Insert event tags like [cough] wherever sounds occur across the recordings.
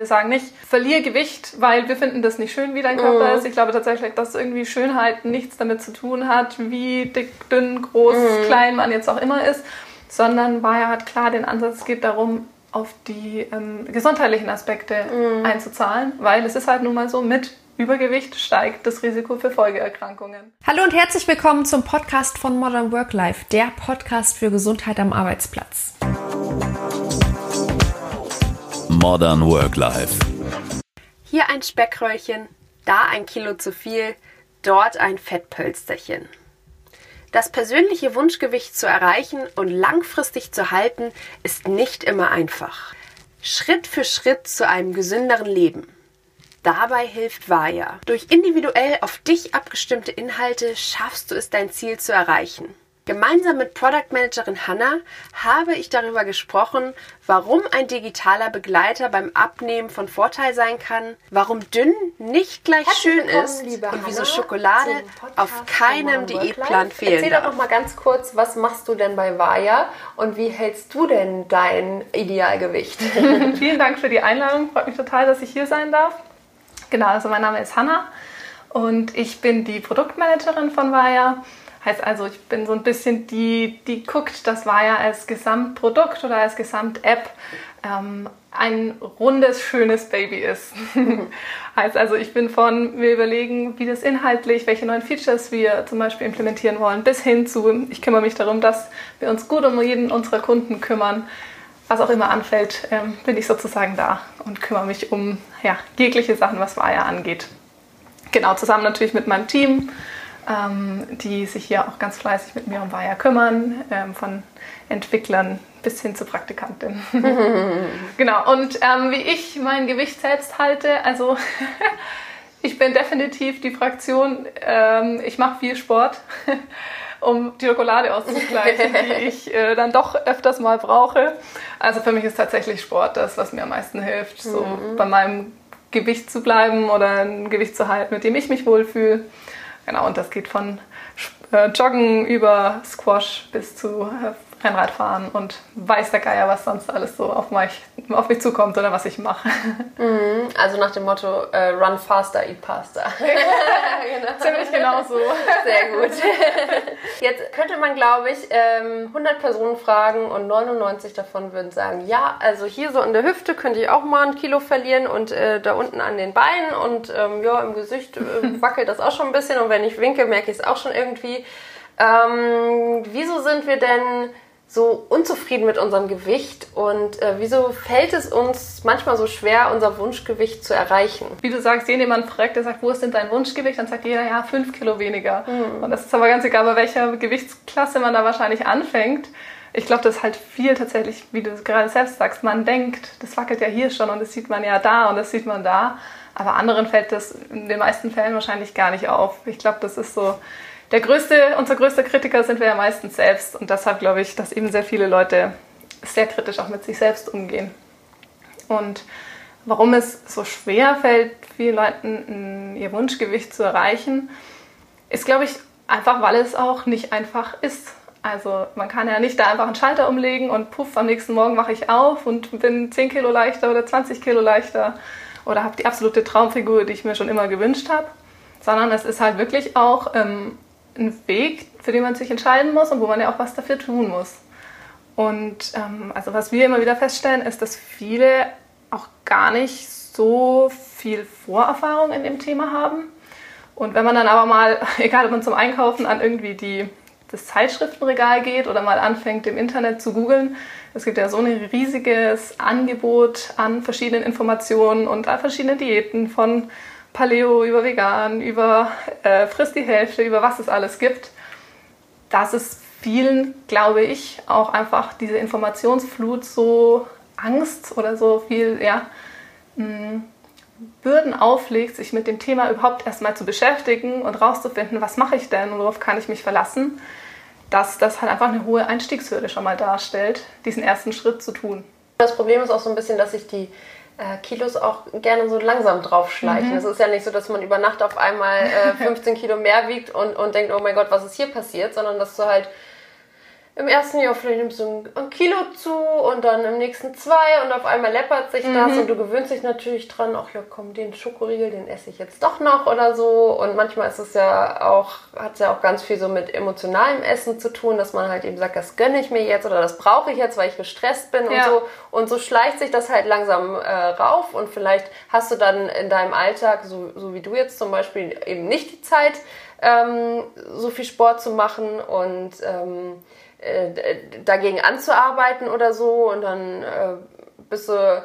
Wir sagen nicht, verliere Gewicht, weil wir finden das nicht schön, wie dein Körper mm. ist. Ich glaube tatsächlich, dass irgendwie Schönheit nichts damit zu tun hat, wie dick, dünn, groß, mm. klein man jetzt auch immer ist, sondern Bayer hat klar den Ansatz, es geht darum, auf die ähm, gesundheitlichen Aspekte mm. einzuzahlen, weil es ist halt nun mal so, mit Übergewicht steigt das Risiko für Folgeerkrankungen. Hallo und herzlich willkommen zum Podcast von Modern Work Life, der Podcast für Gesundheit am Arbeitsplatz. Modern Work Life. Hier ein Speckröllchen, da ein Kilo zu viel, dort ein Fettpölsterchen. Das persönliche Wunschgewicht zu erreichen und langfristig zu halten, ist nicht immer einfach. Schritt für Schritt zu einem gesünderen Leben. Dabei hilft Vaya. Durch individuell auf dich abgestimmte Inhalte schaffst du es, dein Ziel zu erreichen. Gemeinsam mit Product Managerin Hannah habe ich darüber gesprochen, warum ein digitaler Begleiter beim Abnehmen von Vorteil sein kann, warum dünn nicht gleich schön ist und wieso Schokolade auf keinem Diätplan fehlen Erzähl doch noch mal ganz kurz, was machst du denn bei Vaya und wie hältst du denn dein Idealgewicht? [laughs] [laughs] Vielen Dank für die Einladung. Freut mich total, dass ich hier sein darf. Genau, also mein Name ist Hannah und ich bin die Produktmanagerin von Vaya. Heißt also, ich bin so ein bisschen die, die guckt, das war ja als Gesamtprodukt oder als Gesamt-App ähm, ein rundes, schönes Baby ist. [laughs] heißt also, ich bin von, wir überlegen, wie das inhaltlich, welche neuen Features wir zum Beispiel implementieren wollen, bis hin zu, ich kümmere mich darum, dass wir uns gut um jeden unserer Kunden kümmern. Was auch immer anfällt, ähm, bin ich sozusagen da und kümmere mich um ja, jegliche Sachen, was Wire angeht. Genau, zusammen natürlich mit meinem Team die sich hier auch ganz fleißig mit mir um Weiher kümmern, ähm, von Entwicklern bis hin zu Praktikantin. [laughs] genau, und ähm, wie ich mein Gewicht selbst halte, also [laughs] ich bin definitiv die Fraktion, ähm, ich mache viel Sport. [laughs] um die Schokolade auszugleichen, die ich äh, dann doch öfters mal brauche. Also für mich ist tatsächlich Sport das, was mir am meisten hilft, so mhm. bei meinem Gewicht zu bleiben oder ein Gewicht zu halten, mit dem ich mich wohlfühle. Genau, und das geht von äh, Joggen über Squash bis zu äh, Rennradfahren und weiß der Geier, was sonst alles so auf mich, auf mich zukommt oder was ich mache. Mhm, also nach dem Motto äh, Run faster, eat pasta. [laughs] [laughs] Ziemlich genau so. Sehr gut. [laughs] Jetzt könnte man, glaube ich, 100 ähm, Personen fragen und 99 davon würden sagen, ja, also hier so in der Hüfte könnte ich auch mal ein Kilo verlieren und äh, da unten an den Beinen und ähm, ja, im Gesicht äh, [laughs] wackelt das auch schon ein bisschen und wenn ich winke, merke ich es auch schon irgendwie. Ähm, wieso sind wir denn so unzufrieden mit unserem Gewicht und äh, wieso fällt es uns manchmal so schwer, unser Wunschgewicht zu erreichen? Wie du sagst, jeden jemand fragt, der sagt, wo ist denn dein Wunschgewicht? Dann sagt jeder, ja, fünf Kilo weniger. Mhm. Und das ist aber ganz egal, bei welcher Gewichtsklasse man da wahrscheinlich anfängt. Ich glaube, das ist halt viel tatsächlich, wie du gerade selbst sagst, man denkt, das wackelt ja hier schon und das sieht man ja da und das sieht man da. Aber anderen fällt das in den meisten Fällen wahrscheinlich gar nicht auf. Ich glaube, das ist so der größte, unser größter Kritiker sind wir ja meistens selbst. Und deshalb glaube ich, dass eben sehr viele Leute sehr kritisch auch mit sich selbst umgehen. Und warum es so schwer fällt, vielen Leuten ihr Wunschgewicht zu erreichen, ist, glaube ich, einfach, weil es auch nicht einfach ist. Also man kann ja nicht da einfach einen Schalter umlegen und puff, am nächsten Morgen wache ich auf und bin 10 Kilo leichter oder 20 Kilo leichter oder habe die absolute Traumfigur, die ich mir schon immer gewünscht habe. Sondern es ist halt wirklich auch ähm, ein Weg, für den man sich entscheiden muss und wo man ja auch was dafür tun muss. Und ähm, also was wir immer wieder feststellen, ist, dass viele auch gar nicht so viel Vorerfahrung in dem Thema haben. Und wenn man dann aber mal, [laughs] egal ob man zum Einkaufen an irgendwie die, das Zeitschriftenregal geht oder mal anfängt im Internet zu googeln, es gibt ja so ein riesiges Angebot an verschiedenen Informationen und an verschiedenen Diäten von Paleo, über Vegan, über äh, Frisst die Hälfte, über was es alles gibt, dass es vielen, glaube ich, auch einfach diese Informationsflut so Angst oder so viel, ja, mh, hm, Bürden auflegt, sich mit dem Thema überhaupt erstmal zu beschäftigen und rauszufinden, was mache ich denn und worauf kann ich mich verlassen, dass das halt einfach eine hohe Einstiegshürde schon mal darstellt, diesen ersten Schritt zu tun. Das Problem ist auch so ein bisschen, dass sich die äh, Kilos auch gerne so langsam draufschleichen. Mhm. Es ist ja nicht so, dass man über Nacht auf einmal äh, [laughs] 15 Kilo mehr wiegt und, und denkt, oh mein Gott, was ist hier passiert, sondern dass du halt im ersten Jahr vielleicht nimmst du ein, Kilo zu und dann im nächsten zwei und auf einmal läppert sich das mhm. und du gewöhnst dich natürlich dran, ach ja komm, den Schokoriegel, den esse ich jetzt doch noch oder so. Und manchmal ist es ja auch, hat es ja auch ganz viel so mit emotionalem Essen zu tun, dass man halt eben sagt, das gönne ich mir jetzt oder das brauche ich jetzt, weil ich gestresst bin ja. und so. Und so schleicht sich das halt langsam äh, rauf und vielleicht hast du dann in deinem Alltag, so, so wie du jetzt zum Beispiel, eben nicht die Zeit, ähm, so viel Sport zu machen und ähm, äh, dagegen anzuarbeiten oder so und dann äh, bist du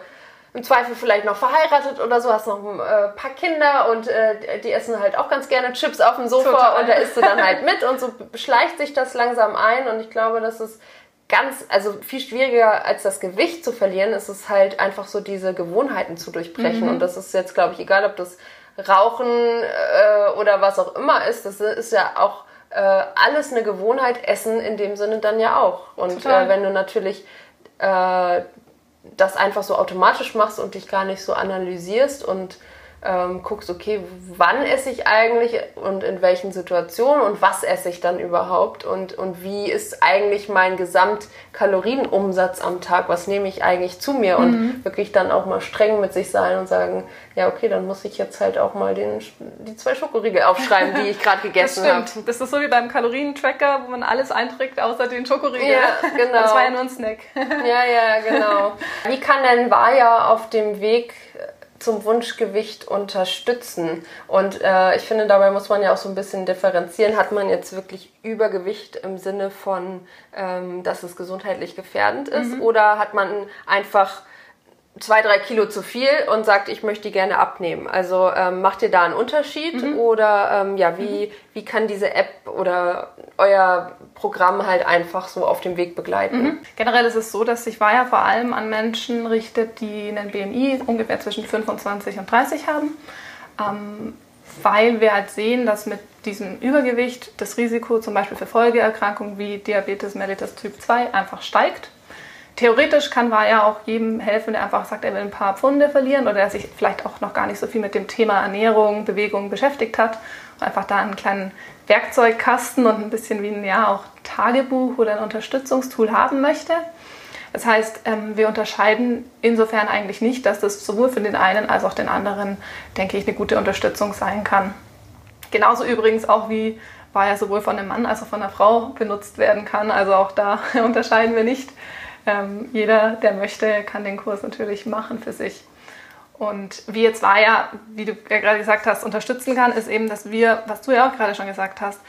im Zweifel vielleicht noch verheiratet oder so, hast noch ein äh, paar Kinder und äh, die essen halt auch ganz gerne Chips auf dem Sofa Total. und da isst du dann halt [laughs] mit und so schleicht sich das langsam ein und ich glaube, das ist ganz, also viel schwieriger als das Gewicht zu verlieren, ist es halt einfach so diese Gewohnheiten zu durchbrechen mhm. und das ist jetzt, glaube ich, egal, ob das Rauchen äh, oder was auch immer ist, das ist ja auch äh, alles eine Gewohnheit, Essen in dem Sinne dann ja auch. Und äh, wenn du natürlich äh, das einfach so automatisch machst und dich gar nicht so analysierst und ähm, guckst, okay, wann esse ich eigentlich und in welchen Situationen und was esse ich dann überhaupt und, und wie ist eigentlich mein Gesamtkalorienumsatz am Tag, was nehme ich eigentlich zu mir und mhm. wirklich dann auch mal streng mit sich sein und sagen, ja, okay, dann muss ich jetzt halt auch mal den, die zwei Schokoriegel aufschreiben, die ich gerade [laughs] gegessen habe. Das, das ist so wie beim Kalorientracker, wo man alles einträgt, außer den Schokoriegel. Ja, genau. Das war ja nur ein Snack. Ja, ja, genau. [laughs] Wie kann denn Vaja auf dem Weg zum Wunschgewicht unterstützen. Und äh, ich finde, dabei muss man ja auch so ein bisschen differenzieren. Hat man jetzt wirklich Übergewicht im Sinne von, ähm, dass es gesundheitlich gefährdend ist? Mhm. Oder hat man einfach zwei, drei Kilo zu viel und sagt, ich möchte die gerne abnehmen. Also ähm, macht ihr da einen Unterschied mhm. oder ähm, ja, wie, mhm. wie kann diese App oder euer Programm halt einfach so auf dem Weg begleiten? Mhm. Generell ist es so, dass sich Vaya vor allem an Menschen richtet, die einen BMI ungefähr zwischen 25 und 30 haben, ähm, weil wir halt sehen, dass mit diesem Übergewicht das Risiko zum Beispiel für Folgeerkrankungen wie Diabetes mellitus Typ 2 einfach steigt theoretisch kann war ja auch jedem helfen, der einfach sagt, er will ein paar Pfunde verlieren oder der sich vielleicht auch noch gar nicht so viel mit dem Thema Ernährung, Bewegung beschäftigt hat und einfach da einen kleinen Werkzeugkasten und ein bisschen wie ein ja auch Tagebuch oder ein Unterstützungstool haben möchte. Das heißt, ähm, wir unterscheiden insofern eigentlich nicht, dass das sowohl für den einen als auch den anderen, denke ich, eine gute Unterstützung sein kann. Genauso übrigens auch wie war ja sowohl von einem Mann als auch von einer Frau benutzt werden kann. Also auch da [laughs] unterscheiden wir nicht. Ähm, jeder, der möchte, kann den Kurs natürlich machen für sich. Und wie jetzt war ja, wie du ja gerade gesagt hast, unterstützen kann, ist eben, dass wir, was du ja auch gerade schon gesagt hast,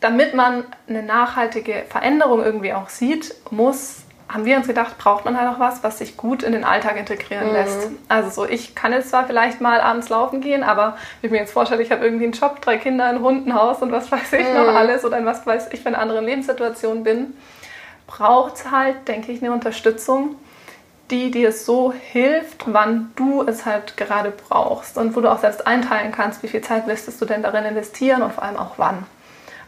damit man eine nachhaltige Veränderung irgendwie auch sieht, muss, haben wir uns gedacht, braucht man halt auch was, was sich gut in den Alltag integrieren mhm. lässt. Also so, ich kann jetzt zwar vielleicht mal abends laufen gehen, aber wenn ich mir jetzt vorstelle, ich habe irgendwie einen Job, drei Kinder, ein Hund, ein Haus und was weiß ich mhm. noch alles oder in was weiß ich für eine andere Lebenssituation bin, braucht es halt, denke ich, eine Unterstützung, die dir so hilft, wann du es halt gerade brauchst und wo du auch selbst einteilen kannst, wie viel Zeit möchtest du denn darin investieren und vor allem auch wann.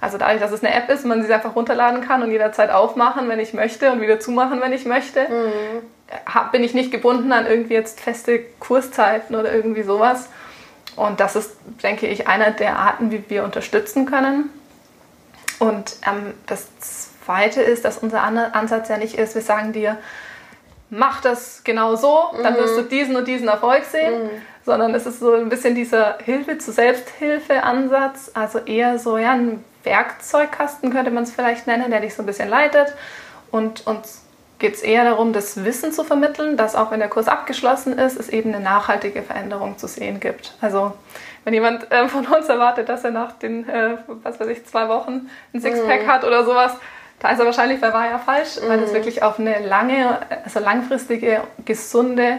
Also dadurch, dass es eine App ist, man sie einfach runterladen kann und jederzeit aufmachen, wenn ich möchte und wieder zumachen, wenn ich möchte, mhm. bin ich nicht gebunden an irgendwie jetzt feste Kurszeiten oder irgendwie sowas. Und das ist, denke ich, einer der Arten, wie wir unterstützen können. Und ähm, das Zweite ist, dass unser Ansatz ja nicht ist, wir sagen dir, mach das genau so, dann mhm. wirst du diesen und diesen Erfolg sehen, mhm. sondern es ist so ein bisschen dieser Hilfe zu Selbsthilfe-Ansatz, also eher so ja, ein Werkzeugkasten könnte man es vielleicht nennen, der dich so ein bisschen leitet und uns geht es eher darum, das Wissen zu vermitteln, dass auch wenn der Kurs abgeschlossen ist, es eben eine nachhaltige Veränderung zu sehen gibt. Also wenn jemand äh, von uns erwartet, dass er nach den, äh, was weiß ich, zwei Wochen ein Sixpack mhm. hat oder sowas, da ist er wahrscheinlich bei Vaja falsch, mhm. weil das wirklich auf eine lange, also langfristige, gesunde,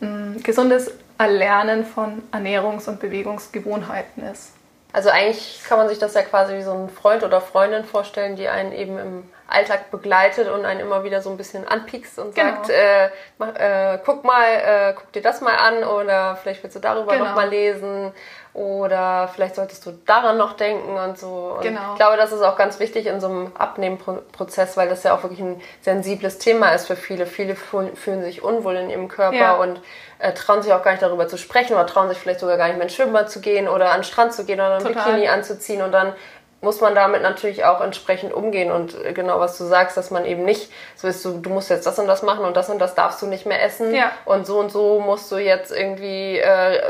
mh, mm, gesundes Erlernen von Ernährungs- und Bewegungsgewohnheiten ist. Also eigentlich kann man sich das ja quasi wie so ein Freund oder Freundin vorstellen, die einen eben im Alltag begleitet und einen immer wieder so ein bisschen anpiekst und genau. sagt, äh, mach, äh, guck mal, äh, guck dir das mal an oder vielleicht willst du darüber genau. noch mal lesen oder vielleicht solltest du daran noch denken und so. Und genau. Ich glaube, das ist auch ganz wichtig in so einem Abnehmprozess, weil das ja auch wirklich ein sensibles Thema ist für viele. Viele fühlen sich unwohl in ihrem Körper ja. und äh, trauen sich auch gar nicht darüber zu sprechen oder trauen sich vielleicht sogar gar nicht mehr ins Schwimmbad zu gehen oder an den Strand zu gehen oder ein. Bikini anzuziehen und dann muss man damit natürlich auch entsprechend umgehen und äh, genau was du sagst, dass man eben nicht so ist, du, du musst jetzt das und das machen und das und das darfst du nicht mehr essen Ja. und so und so musst du jetzt irgendwie äh,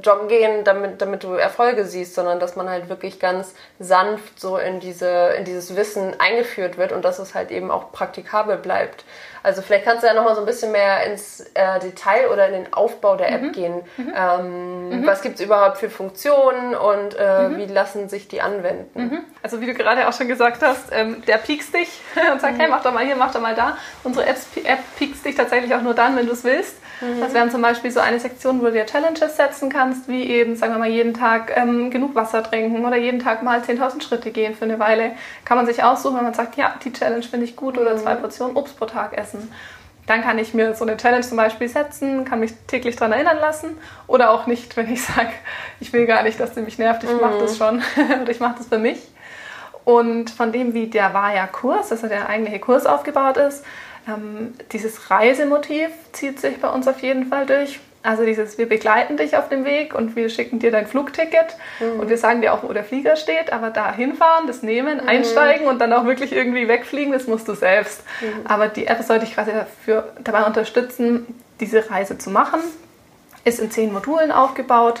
joggen gehen, damit, damit du Erfolge siehst, sondern dass man halt wirklich ganz sanft so in diese in dieses Wissen eingeführt wird und dass es halt eben auch praktikabel bleibt. Also vielleicht kannst du ja noch mal so ein bisschen mehr ins äh, Detail oder in den Aufbau der App gehen. Ähm, Was gibt's überhaupt für Funktionen und äh, wie lassen sich die anwenden? Also wie du gerade auch schon gesagt hast, ähm, der piekst dich [laughs] und sagt, hey, mach doch mal hier, mach doch mal da. Unsere Apps, App piekst dich tatsächlich auch nur dann, wenn du es willst. Also wir haben zum Beispiel so eine Sektion, wo du dir Challenges setzen kannst, wie eben, sagen wir mal, jeden Tag ähm, genug Wasser trinken oder jeden Tag mal 10.000 Schritte gehen für eine Weile. Kann man sich aussuchen, wenn man sagt, ja, die Challenge finde ich gut oder zwei Portionen Obst pro Tag essen. Dann kann ich mir so eine Challenge zum Beispiel setzen, kann mich täglich daran erinnern lassen oder auch nicht, wenn ich sage, ich will gar nicht, dass sie mich nervt, ich mache das schon [laughs] oder ich mache das für mich. Und von dem, wie der Vaya-Kurs, also der eigentliche Kurs aufgebaut ist, ähm, dieses Reisemotiv zieht sich bei uns auf jeden Fall durch. Also dieses, wir begleiten dich auf dem Weg und wir schicken dir dein Flugticket und wir sagen dir auch, wo der Flieger steht, aber da hinfahren, das nehmen, einsteigen und dann auch wirklich irgendwie wegfliegen, das musst du selbst. Aber die App soll dich quasi dafür, dabei unterstützen, diese Reise zu machen. Ist in zehn Modulen aufgebaut,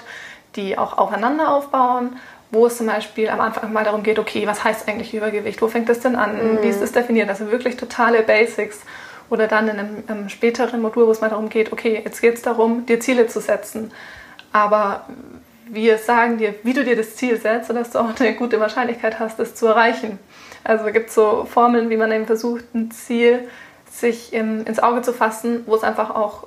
die auch aufeinander aufbauen wo es zum Beispiel am Anfang mal darum geht, okay, was heißt eigentlich Übergewicht? Wo fängt das denn an? Wie ist das definiert? Also wirklich totale Basics. Oder dann in einem, einem späteren Modul, wo es mal darum geht, okay, jetzt geht es darum, dir Ziele zu setzen. Aber wir sagen dir, wie du dir das Ziel setzt, sodass du auch eine gute Wahrscheinlichkeit hast, es zu erreichen. Also gibt es so Formeln, wie man eben versucht, ein Ziel sich ins Auge zu fassen, wo es einfach auch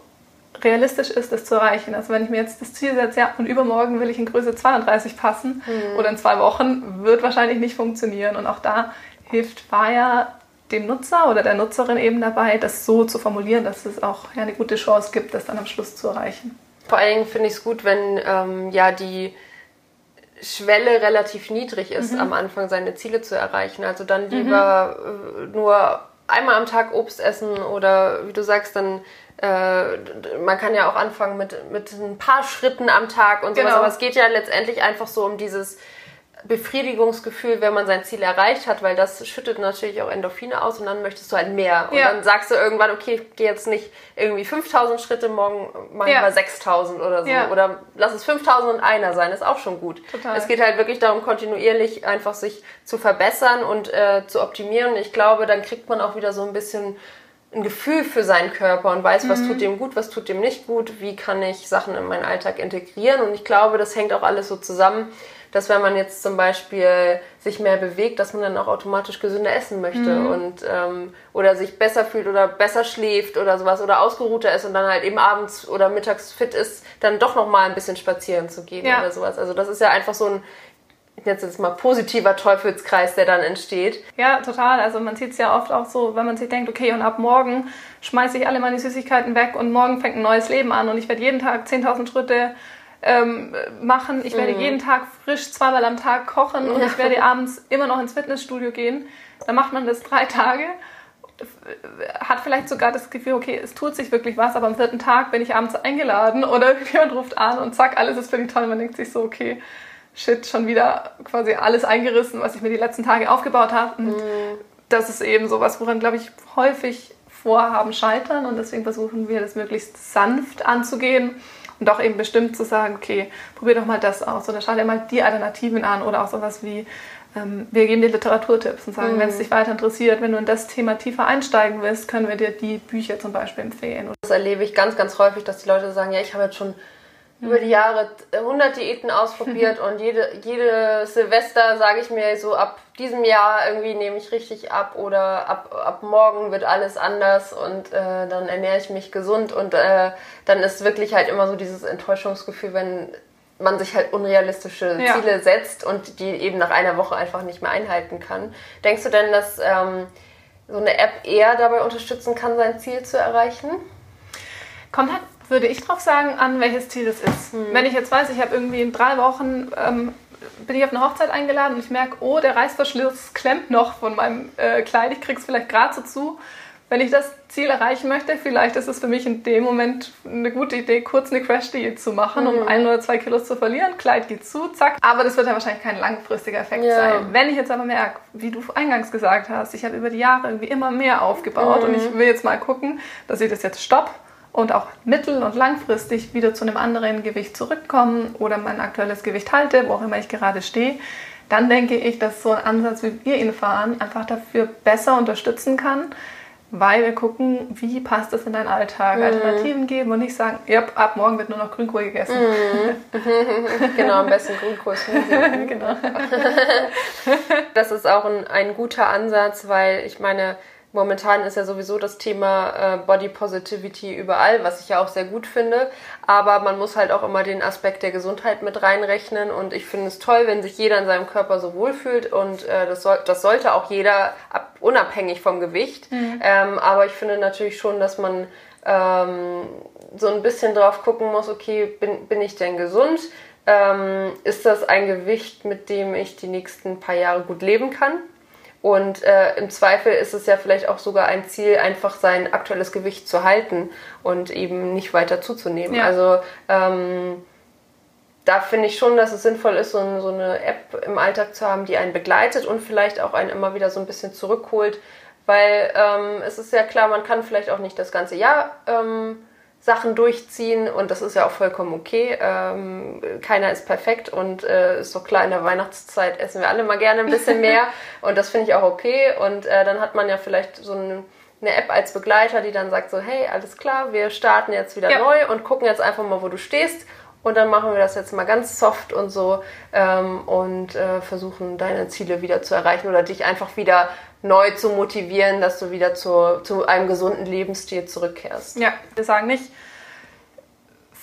realistisch ist, das zu erreichen. Also wenn ich mir jetzt das Ziel setze, ja, und übermorgen will ich in Größe 32 passen oder in zwei Wochen, wird wahrscheinlich nicht funktionieren. Und auch da hilft Vaya dem Nutzer oder der Nutzerin eben dabei, das so zu formulieren, dass es auch ja, eine gute Chance gibt, das dann am Schluss zu erreichen. Vor allen Dingen finde ich es gut, wenn ähm, ja die Schwelle relativ niedrig ist, am Anfang seine Ziele zu erreichen. Also dann lieber äh, nur einmal am Tag Obst essen oder wie du sagst, dann äh, man kann ja auch anfangen mit, mit ein paar Schritten am Tag und sowas, Genau. aber es geht ja letztendlich einfach so um dieses Befriedigungsgefühl, wenn man sein Ziel erreicht hat, weil das schüttet natürlich auch Endorphine aus und dann möchtest du halt mehr. Und Ja. dann sagst du irgendwann, okay, ich gehe jetzt nicht irgendwie 5000 Schritte, morgen mach ich Ja. mal 6000 oder so. Ja. Oder lass es 5000 und einer sein, ist auch schon gut. Total. Es geht halt wirklich darum, kontinuierlich einfach sich zu verbessern und äh, zu optimieren. Ich glaube, dann kriegt man auch wieder so ein bisschen ein Gefühl für seinen Körper und weiß, was tut dem gut, was tut dem nicht gut, wie kann ich Sachen in meinen Alltag integrieren. Und ich glaube, das hängt auch alles so zusammen, dass wenn man jetzt zum Beispiel sich mehr bewegt, dass man dann auch automatisch gesünder essen möchte und ähm, oder sich besser fühlt oder besser schläft oder sowas oder ausgeruhter ist und dann halt eben abends oder mittags fit ist, dann doch noch mal ein bisschen spazieren zu gehen Ja. oder sowas. Also das ist ja einfach so ein jetzt mal positiver Teufelskreis, der dann entsteht. Ja, total. Also man sieht es ja oft auch so, wenn man sich denkt, okay, und ab morgen schmeiße ich alle meine Süßigkeiten weg und morgen fängt ein neues Leben an und ich werde jeden Tag 10.000 Schritte ähm, machen. Ich werde jeden Tag frisch zweimal am Tag kochen und ich werde abends immer noch ins Fitnessstudio gehen. Dann macht man das drei Tage, hat vielleicht sogar das Gefühl, okay, es tut sich wirklich was, aber am vierten Tag bin ich abends eingeladen oder [laughs] jemand ruft an und zack, alles ist für die toll. Man denkt sich so, okay, shit, schon wieder quasi alles eingerissen, was ich mir die letzten Tage aufgebaut habe. Und das ist eben sowas, woran, glaube ich, häufig Vorhaben scheitern und deswegen versuchen wir das möglichst sanft anzugehen und auch eben bestimmt zu sagen, okay, probier doch mal das aus oder schau dir mal die Alternativen an oder auch sowas wie, ähm, wir geben dir Literaturtipps und sagen, wenn es dich weiter interessiert, wenn du in das Thema tiefer einsteigen willst, können wir dir die Bücher zum Beispiel empfehlen. Das erlebe ich ganz, ganz häufig, dass die Leute sagen, ja, ich habe jetzt schon über die Jahre 100 Diäten ausprobiert [laughs] und jede, jede Silvester sage ich mir so, ab diesem Jahr irgendwie nehme ich richtig ab oder ab, ab morgen wird alles anders und äh, dann ernähre ich mich gesund und äh, dann ist wirklich halt immer so dieses Enttäuschungsgefühl, wenn man sich halt unrealistische Ja. Ziele setzt und die eben nach einer Woche einfach nicht mehr einhalten kann. Denkst du denn, dass ähm, so eine App eher dabei unterstützen kann, sein Ziel zu erreichen? Kommt halt, würde ich drauf sagen, an, welches Ziel es ist. Wenn ich jetzt weiß, ich habe irgendwie in drei Wochen, ähm, bin ich auf eine Hochzeit eingeladen und ich merke, oh, der Reißverschluss klemmt noch von meinem äh, Kleid, ich krieg's vielleicht gerade so zu, wenn ich das Ziel erreichen möchte, vielleicht ist es für mich in dem Moment eine gute Idee, kurz eine Crash-Diät zu machen, mhm. um ein oder zwei Kilos zu verlieren. Kleid geht zu, zack. Aber das wird ja wahrscheinlich kein langfristiger Effekt ja. sein. Wenn ich jetzt aber merke, wie du eingangs gesagt hast, ich habe über die Jahre irgendwie immer mehr aufgebaut mhm. und ich will jetzt mal gucken, dass ich das jetzt stopp und auch mittel- und langfristig wieder zu einem anderen Gewicht zurückkommen oder mein aktuelles Gewicht halte, wo auch immer ich gerade stehe, dann denke ich, dass so ein Ansatz, wie wir ihn fahren, einfach dafür besser unterstützen kann, weil wir gucken, wie passt das in deinen Alltag, mhm. Alternativen geben und nicht sagen, ja, ab morgen wird nur noch Grünkohl gegessen. Mhm. genau, am besten Grünkohl. [laughs] genau. das ist auch ein, ein guter Ansatz, weil ich meine, Momentan ist ja sowieso das Thema äh, Body Positivity überall, was ich ja auch sehr gut finde. Aber man muss halt auch immer den Aspekt der Gesundheit mit reinrechnen. Und ich finde es toll, wenn sich jeder in seinem Körper so wohlfühlt. Und äh, das, soll, das sollte auch jeder, ab, unabhängig vom Gewicht. Mhm. Ähm, aber ich finde natürlich schon, dass man ähm, so ein bisschen drauf gucken muss, okay, bin, bin ich denn gesund? Ähm, ist das ein Gewicht, mit dem ich die nächsten paar Jahre gut leben kann? Und äh, im Zweifel ist es ja vielleicht auch sogar ein Ziel, einfach sein aktuelles Gewicht zu halten und eben nicht weiter zuzunehmen. Ja. Also ähm, da finde ich schon, dass es sinnvoll ist, so, so, eine App im Alltag zu haben, die einen begleitet und vielleicht auch einen immer wieder so ein bisschen zurückholt. Weil ähm, es ist ja klar, man kann vielleicht auch nicht das ganze Jahr ähm, Sachen durchziehen und das ist ja auch vollkommen okay. Ähm, keiner ist perfekt und äh, ist doch klar, in der Weihnachtszeit essen wir alle mal gerne ein bisschen mehr [laughs] und das finde ich auch okay. Und äh, dann hat man ja vielleicht so eine, eine App als Begleiter, die dann sagt so, hey, alles klar, wir starten jetzt wieder ja. neu und gucken jetzt einfach mal, wo du stehst. Und dann machen wir das jetzt mal ganz soft und so ähm, und äh, versuchen deine Ziele wieder zu erreichen oder dich einfach wieder neu zu motivieren, dass du wieder zu, zu einem gesunden Lebensstil zurückkehrst. Ja, wir sagen nicht,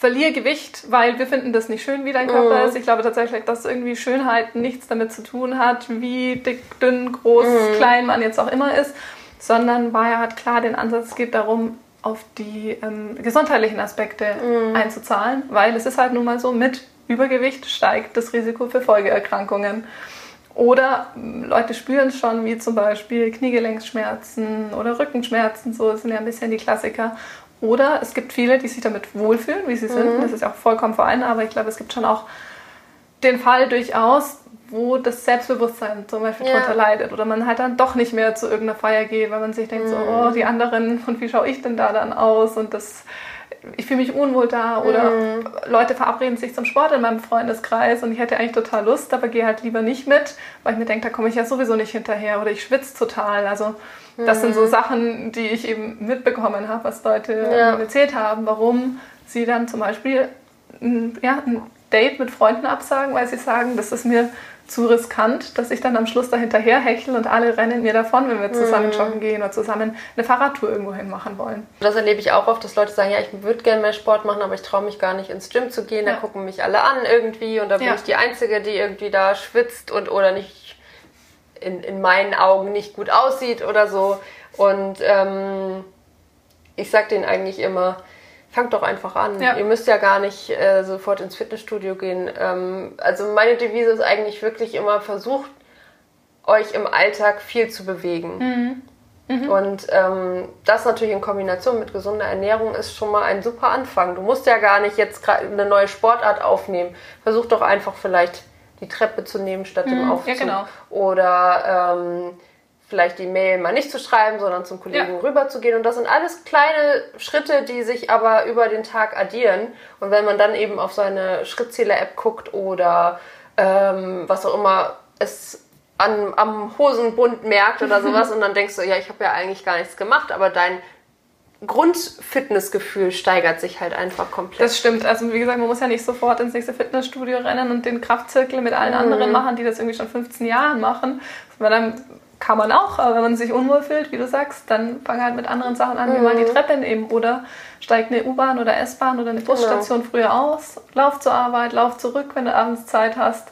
verliere Gewicht, weil wir finden das nicht schön, wie dein Körper mhm. ist. Ich glaube tatsächlich, dass irgendwie Schönheit nichts damit zu tun hat, wie dick, dünn, groß, mhm. klein man jetzt auch immer ist, sondern Bayer hat klar den Ansatz, es geht darum, auf die ähm, gesundheitlichen Aspekte mhm. einzuzahlen, weil es ist halt nun mal so, mit Übergewicht steigt das Risiko für Folgeerkrankungen. Oder hm, Leute spüren es schon, wie zum Beispiel Kniegelenksschmerzen oder Rückenschmerzen, so das sind ja ein bisschen die Klassiker. Oder es gibt viele, die sich damit wohlfühlen, wie sie sind. Mhm. Das ist auch vollkommen vereint, aber ich glaube, es gibt schon auch den Fall durchaus, wo das Selbstbewusstsein zum Beispiel ja. darunter leidet oder man halt dann doch nicht mehr zu irgendeiner Feier geht, weil man sich denkt mhm. so, oh, die anderen und wie schaue ich denn da dann aus und das ich fühle mich unwohl da oder mhm. Leute verabreden sich zum Sport in meinem Freundeskreis und ich hätte eigentlich total Lust, aber gehe halt lieber nicht mit, weil ich mir denke, da komme ich ja sowieso nicht hinterher oder ich schwitze total. Also das mhm. sind so mhm. Sachen, die ich eben mitbekommen habe, was Leute ja. erzählt haben, warum sie dann zum Beispiel ja, ein Date mit Freunden absagen, weil sie sagen, das ist mir zu riskant, dass ich dann am Schluss dahinterher hechle und alle rennen mir davon, wenn wir zusammen mhm. joggen gehen oder zusammen eine Fahrradtour irgendwo hin machen wollen. Das erlebe ich auch oft, dass Leute sagen, ja, ich würde gerne mehr Sport machen, aber ich traue mich gar nicht ins Gym zu gehen. Ja. Da gucken mich alle an irgendwie und da bin ja. ich die Einzige, die irgendwie da schwitzt und oder nicht in, in meinen Augen nicht gut aussieht oder so. Und ähm, ich sage denen eigentlich immer, fangt doch einfach an. Ja. Ihr müsst ja gar nicht äh, sofort ins Fitnessstudio gehen. Ähm, also meine Devise ist eigentlich wirklich immer, versucht euch im Alltag viel zu bewegen. Mhm. Mhm. Und ähm, das natürlich in Kombination mit gesunder Ernährung ist schon mal ein super Anfang. Du musst ja gar nicht jetzt gerade eine neue Sportart aufnehmen. Versuch doch einfach vielleicht die Treppe zu nehmen statt mhm. dem Aufzug. Ja, genau. Oder ähm, vielleicht die Mail mal nicht zu schreiben, sondern zum Kollegen ja. rüber zu gehen. Und das sind alles kleine Schritte, die sich aber über den Tag addieren. Und wenn man dann eben auf seine Schrittzähler-App guckt oder ähm, was auch immer es an, am Hosenbund merkt oder [laughs] sowas und dann denkst du, ja, ich habe ja eigentlich gar nichts gemacht, aber dein Grundfitnessgefühl steigert sich halt einfach komplett. Das stimmt. Also wie gesagt, man muss ja nicht sofort ins nächste Fitnessstudio rennen und den Kraftzirkel mit allen mhm. anderen machen, die das irgendwie schon 15 Jahren machen. Dann kann man auch, aber wenn man sich unwohl fühlt, wie du sagst, dann fang halt mit anderen Sachen an, wie mal die mhm. Treppe nehmen oder steig eine U-Bahn oder S-Bahn oder eine Busstation genau. früher aus, lauf zur Arbeit, lauf zurück, wenn du abends Zeit hast.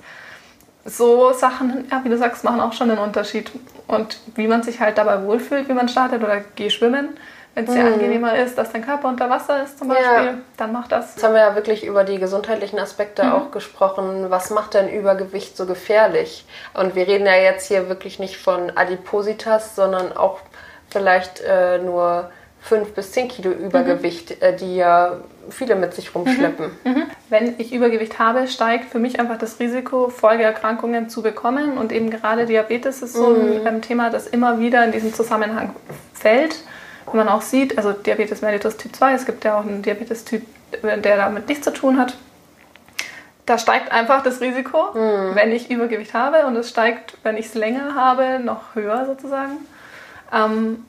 So Sachen, ja, wie du sagst, machen auch schon einen Unterschied. Und wie man sich halt dabei wohlfühlt, wie man startet oder geh schwimmen, wenn es dir mhm. angenehmer ist, dass dein Körper unter Wasser ist zum Beispiel, ja. dann mach das. Jetzt haben wir ja wirklich über die gesundheitlichen Aspekte mhm. auch gesprochen. Was macht denn Übergewicht so gefährlich? Und wir reden ja jetzt hier wirklich nicht von Adipositas, sondern auch vielleicht äh, nur 5 bis 10 Kilo Übergewicht, äh, die ja viele mit sich rumschleppen. Mhm. Wenn ich Übergewicht habe, steigt für mich einfach das Risiko, Folgeerkrankungen zu bekommen. Und eben gerade Diabetes ist so ein ähm, Thema, das immer wieder in diesem Zusammenhang fällt. Wenn man auch sieht, also Diabetes mellitus Typ 2, es gibt ja auch einen Diabetes-Typ, der damit nichts zu tun hat. Da steigt einfach das Risiko, wenn ich Übergewicht habe. Und es steigt, wenn ich es länger habe, noch höher sozusagen. Ähm,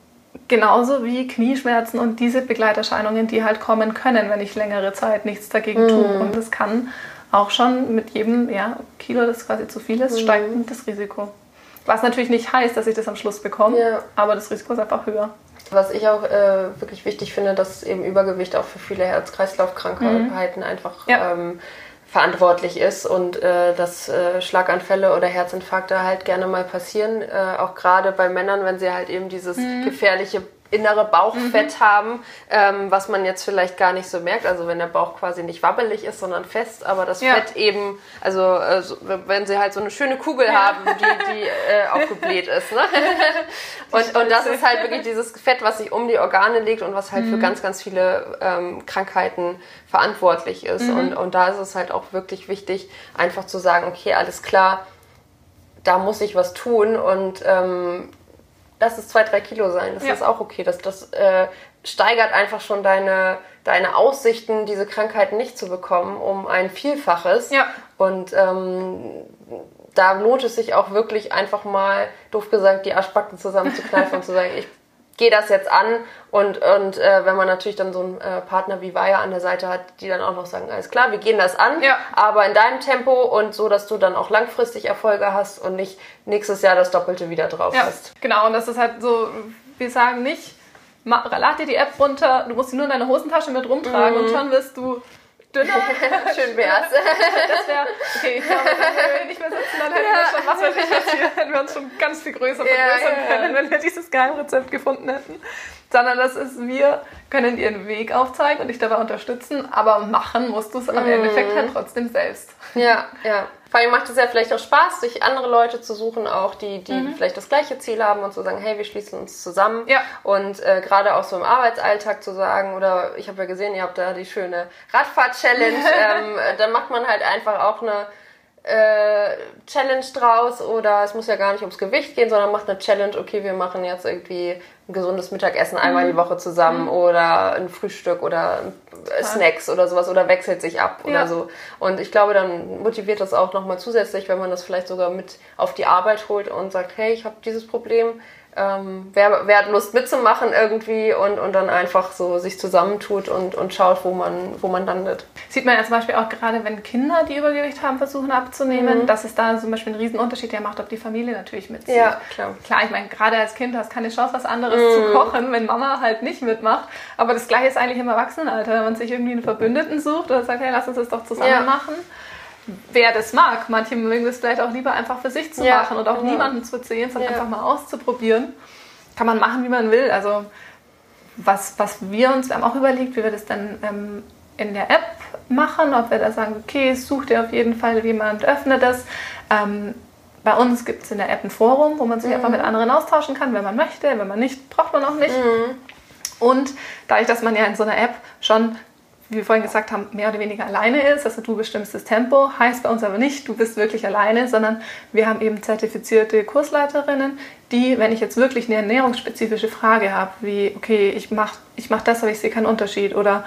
genauso wie Knieschmerzen und diese Begleiterscheinungen, die halt kommen können, wenn ich längere Zeit nichts dagegen tue. Und das kann auch schon mit jedem ja, Kilo, das quasi zu viel ist, steigt das Risiko. Was natürlich nicht heißt, dass ich das am Schluss bekomme, Ja. aber das Risiko ist einfach höher. Was ich auch äh, wirklich wichtig finde, dass eben Übergewicht auch für viele Herz-Kreislauf-Krankheiten einfach Ja. ähm, verantwortlich ist und äh, dass äh, Schlaganfälle oder Herzinfarkte halt gerne mal passieren. Äh, auch gerade bei Männern, wenn sie halt eben dieses gefährliche innere Bauchfett haben, ähm, was man jetzt vielleicht gar nicht so merkt. Also wenn der Bauch quasi nicht wabbelig ist, sondern fest, aber das Ja. Fett eben, also äh, so, wenn sie halt so eine schöne Kugel haben, die, die äh, aufgebläht ist. Ne? [laughs] Und, und das ist halt wirklich dieses Fett, was sich um die Organe legt und was halt für ganz, ganz viele ähm, Krankheiten verantwortlich ist. Und, und da ist es halt auch wirklich wichtig, einfach zu sagen, okay, alles klar, da muss ich was tun und ähm, lass es zwei, drei Kilo sein. Das Ja. ist auch okay. Das, das äh, steigert einfach schon deine, deine Aussichten, diese Krankheiten nicht zu bekommen, um ein Vielfaches. Ja. Und ähm, da lohnt es sich auch wirklich einfach mal, doof gesagt, die Arschbacken zusammenzukneifen und zu sagen, ich gehe das jetzt an. Und, und äh, wenn man natürlich dann so einen äh, Partner wie Weiher an der Seite hat, die dann auch noch sagen, alles klar, wir gehen das an, Ja. aber in deinem Tempo und so, dass du dann auch langfristig Erfolge hast und nicht nächstes Jahr das Doppelte wieder drauf Ja, hast. genau. Und das ist halt so, wir sagen nicht, lad dir die App runter, du musst sie nur in deine Hosentasche mit rumtragen und schon wirst du dünner. [laughs] Schön wär's. Das wäre, okay, ich glaube, wenn wir [laughs] nicht mehr sitzen, dann hätten wir schon, was weiß ich was hier, hätten wir uns schon ganz viel größer Ja, vergrößern ja, ja. können, wenn wir dieses Geheimrezept gefunden hätten. Sondern das ist, wir können dir einen Weg aufzeigen und dich dabei unterstützen, aber machen musst du es am Endeffekt halt trotzdem selbst. Ja, ja. Vor allem macht es ja vielleicht auch Spaß, sich andere Leute zu suchen, auch die, die vielleicht das gleiche Ziel haben und zu sagen, hey, wir schließen uns zusammen. Ja. Und äh, gerade auch so im Arbeitsalltag zu sagen, oder ich habe ja gesehen, ihr habt da die schöne Radfahrt-Challenge, [laughs] ähm, dann macht man halt einfach auch eine äh, Challenge draus oder es muss ja gar nicht ums Gewicht gehen, sondern macht eine Challenge, okay, wir machen jetzt irgendwie ein gesundes Mittagessen einmal die Woche zusammen oder ein Frühstück oder äh, Snacks oder sowas oder wechselt sich ab Ja. oder so. Und ich glaube, dann motiviert das auch nochmal zusätzlich, wenn man das vielleicht sogar mit auf die Arbeit holt und sagt, hey, ich habe dieses Problem, ähm, wer, wer hat Lust mitzumachen irgendwie und, und dann einfach so sich zusammentut und, und schaut, wo man, wo man landet. Sieht man ja zum Beispiel auch gerade, wenn Kinder, die Übergewicht haben, versuchen abzunehmen, Mhm. dass es da zum Beispiel einen riesen Unterschied ja macht, ob die Familie natürlich mitzieht. Ja, klar. Klar, ich meine, gerade als Kind hast du keine Chance, was anderes Mhm. zu kochen, wenn Mama halt nicht mitmacht. Aber das Gleiche ist eigentlich im Erwachsenenalter, wenn man sich irgendwie einen Verbündeten sucht oder sagt, hey, lass uns das doch zusammen Ja. machen. Wer das mag, manche mögen das vielleicht auch lieber einfach für sich zu Ja, machen und auch genau. niemanden zu erzählen, sondern Ja. einfach mal auszuprobieren. Kann man machen, wie man will. Also was, was wir uns, wir haben auch überlegt, wie wir das dann ähm, in der App machen, ob wir da sagen, okay, such dir auf jeden Fall jemand, öffne das. Ähm, bei uns gibt es in der App ein Forum, wo man sich einfach mit anderen austauschen kann, wenn man möchte, wenn man nicht, braucht man auch nicht. Und dadurch, dass man ja in so einer App schon, wie wir vorhin gesagt haben, mehr oder weniger alleine ist, also du bestimmst das Tempo, heißt bei uns aber nicht, du bist wirklich alleine, sondern wir haben eben zertifizierte Kursleiterinnen, die, wenn ich jetzt wirklich eine ernährungsspezifische Frage habe, wie, okay, ich mache ich mach das, aber ich sehe keinen Unterschied oder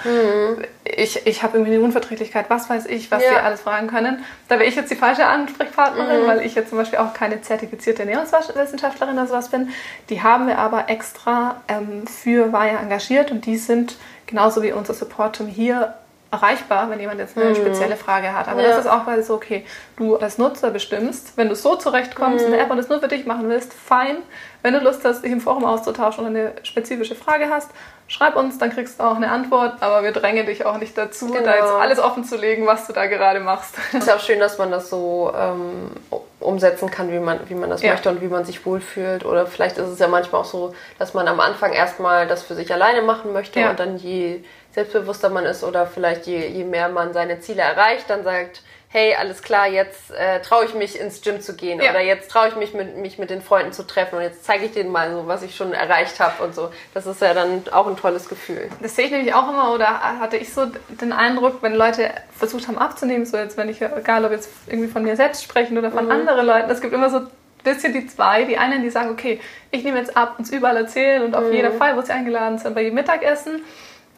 ich, ich habe irgendwie eine Unverträglichkeit, was weiß ich, was Ja. sie alles fragen können, da wäre ich jetzt die falsche Ansprechpartnerin, weil ich jetzt zum Beispiel auch keine zertifizierte Ernährungswissenschaftlerin oder sowas bin. Die haben wir aber extra ähm, für Weihe engagiert und die sind genauso wie unser Support-Team hier erreichbar, wenn jemand jetzt eine spezielle Frage hat. Aber Ja. das ist auch weil so, okay, du als Nutzer bestimmst, wenn du so zurechtkommst in der App und es nur für dich machen willst, fein. Wenn du Lust hast, dich im Forum auszutauschen und eine spezifische Frage hast, schreib uns, dann kriegst du auch eine Antwort, aber wir drängen dich auch nicht dazu, Genau. da jetzt alles offen zu legen, was du da gerade machst. Es ist ja auch schön, dass man das so ähm, umsetzen kann, wie man, wie man das Ja. möchte und wie man sich wohlfühlt. Oder vielleicht ist es ja manchmal auch so, dass man am Anfang erstmal das für sich alleine machen möchte Ja. und dann je selbstbewusster man ist oder vielleicht je, je mehr man seine Ziele erreicht, dann sagt, hey, alles klar, jetzt äh, traue ich mich ins Gym zu gehen ja. oder jetzt traue ich mich mit, mich mit den Freunden zu treffen und jetzt zeige ich denen mal so, was ich schon erreicht habe und so. Das ist ja dann auch ein tolles Gefühl. Das sehe ich nämlich auch immer oder hatte ich so den Eindruck, wenn Leute versucht haben abzunehmen, so jetzt, wenn ich, egal ob jetzt irgendwie von mir selbst sprechen oder von mhm. anderen Leuten, es gibt immer so ein bisschen die zwei. Die einen, die sagen, okay, ich nehme jetzt ab, uns überall erzählen und auf mhm. jeden Fall, wo sie eingeladen sind, bei jedem Mittagessen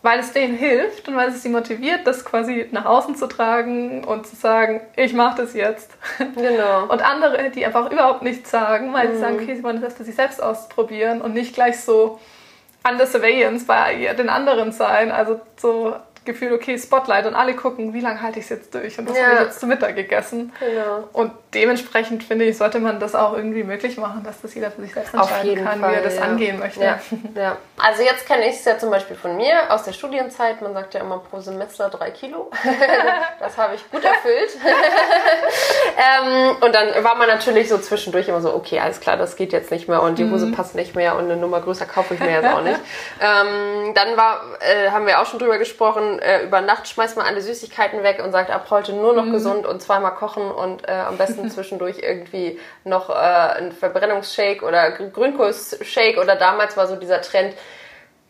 weil es denen hilft und weil es sie motiviert, das quasi nach außen zu tragen und zu sagen, ich mache das jetzt. Genau. Und andere, die einfach überhaupt nichts sagen, weil mhm. sie sagen, okay, sie wollen das für sich selbst ausprobieren und nicht gleich so under surveillance bei den anderen sein. Also so Gefühl, okay, Spotlight und alle gucken, wie lange halte ich es jetzt durch und das ja. habe ich jetzt zu Mittag gegessen. Genau. Und dementsprechend finde ich, sollte man das auch irgendwie möglich machen, dass das jeder für sich selbst entscheiden kann, Fall, wie er das ja. angehen möchte. Ja. ja. Also jetzt kenne ich es ja zum Beispiel von mir aus der Studienzeit. Man sagt ja immer pro Semester drei Kilo. [laughs] das habe ich gut erfüllt. [laughs] ähm, und dann war man natürlich so zwischendurch immer so, okay, alles klar, das geht jetzt nicht mehr und die Hose mhm. passt nicht mehr und eine Nummer größer kaufe ich mir jetzt auch nicht. [laughs] ähm, dann war, äh, haben wir auch schon drüber gesprochen, äh, über Nacht schmeißt man alle Süßigkeiten weg und sagt ab heute nur noch mhm. gesund und zweimal kochen und äh, am besten [laughs] zwischendurch irgendwie noch äh, ein Verbrennungsshake oder Grünkohlshake oder damals war so dieser Trend,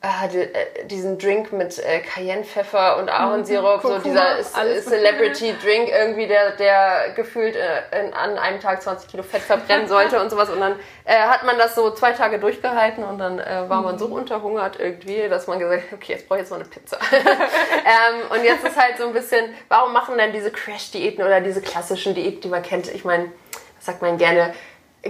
äh, diesen Drink mit äh, Cayennepfeffer und Ahornsirup, mhm, so dieser Celebrity-Drink irgendwie, der, der gefühlt äh, in, an einem Tag 20 Kilo Fett verbrennen [laughs] sollte und sowas. Und dann äh, hat man das so zwei Tage durchgehalten und dann äh, war man so mhm. unterhungert irgendwie, dass man gesagt hat, okay, jetzt brauche ich jetzt mal eine Pizza. [laughs] ähm, und jetzt ist halt so ein bisschen, warum machen denn diese Crash-Diäten oder diese klassischen Diäten, die man kennt? Ich meine, was sagt man gerne?